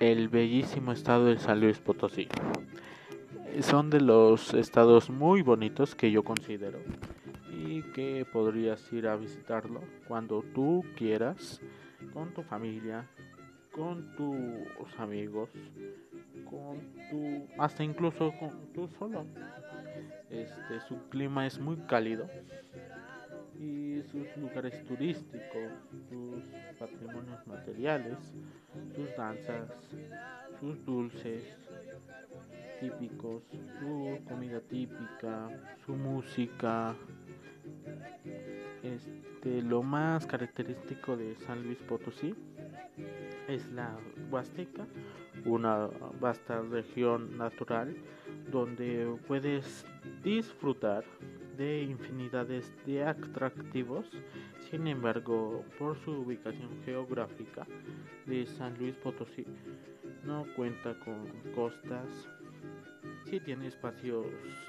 el bellísimo estado de San Luis Potosí. Son de los estados muy bonitos que yo considero y que podrías ir a visitarlo cuando tú quieras, con tu familia, con tus amigos, con tu, hasta incluso con tú solo. Este, su clima es muy cálido y sus lugares turísticos, sus patrimonios materiales, sus danzas, sus dulces típicos, su comida típica, su música. Este, lo más característico de San Luis Potosí es la Huasteca, una vasta región natural donde puedes disfrutar de infinidades de atractivos. Sin embargo, por su ubicación geográfica de San Luis Potosí, no cuenta con costas. Sí tiene espacios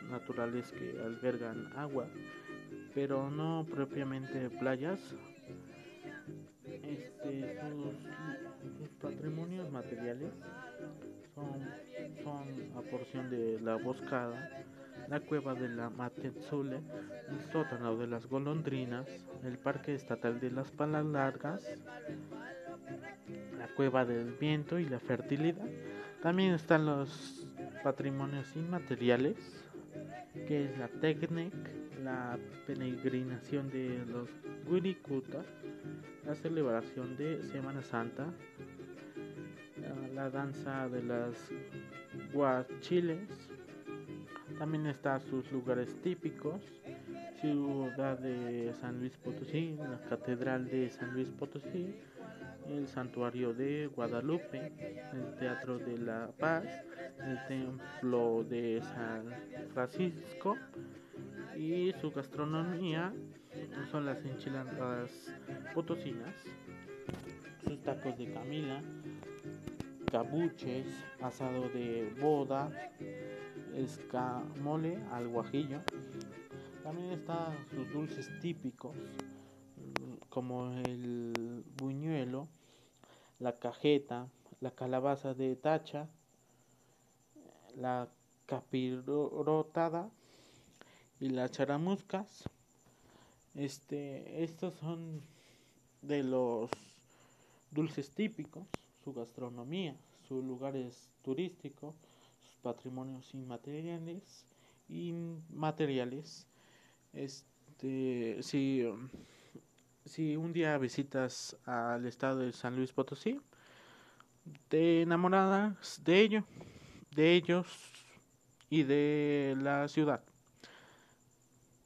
naturales que albergan agua, pero no propiamente playas. Este, sus, patrimonios materiales son, son a porción de la boscada la cueva de la Matezule, el sótano de las golondrinas, el parque estatal de las palas largas, la cueva del viento y la fertilidad. También están los patrimonios inmateriales, que es la Tecnic, la peregrinación de los Wirikuta, la celebración de Semana Santa, la danza de las guachiles, también está sus lugares típicos, ciudad de San Luis Potosí, la catedral de San Luis Potosí, el santuario de Guadalupe, el teatro de la Paz, el templo de San Francisco y su gastronomía son las enchiladas potosinas, sus tacos de camila, cabuches, asado de boda, escamole al guajillo. También están sus dulces típicos, como el buñuelo, la cajeta, la calabaza de tacha, la capirotada y las charamuscas. Este, estos son de los dulces típicos, su gastronomía, sus lugares turísticos, patrimonios inmateriales inmateriales. Este si si un día visitas al estado de San Luis Potosí te enamorarás de ello de ellos y de la ciudad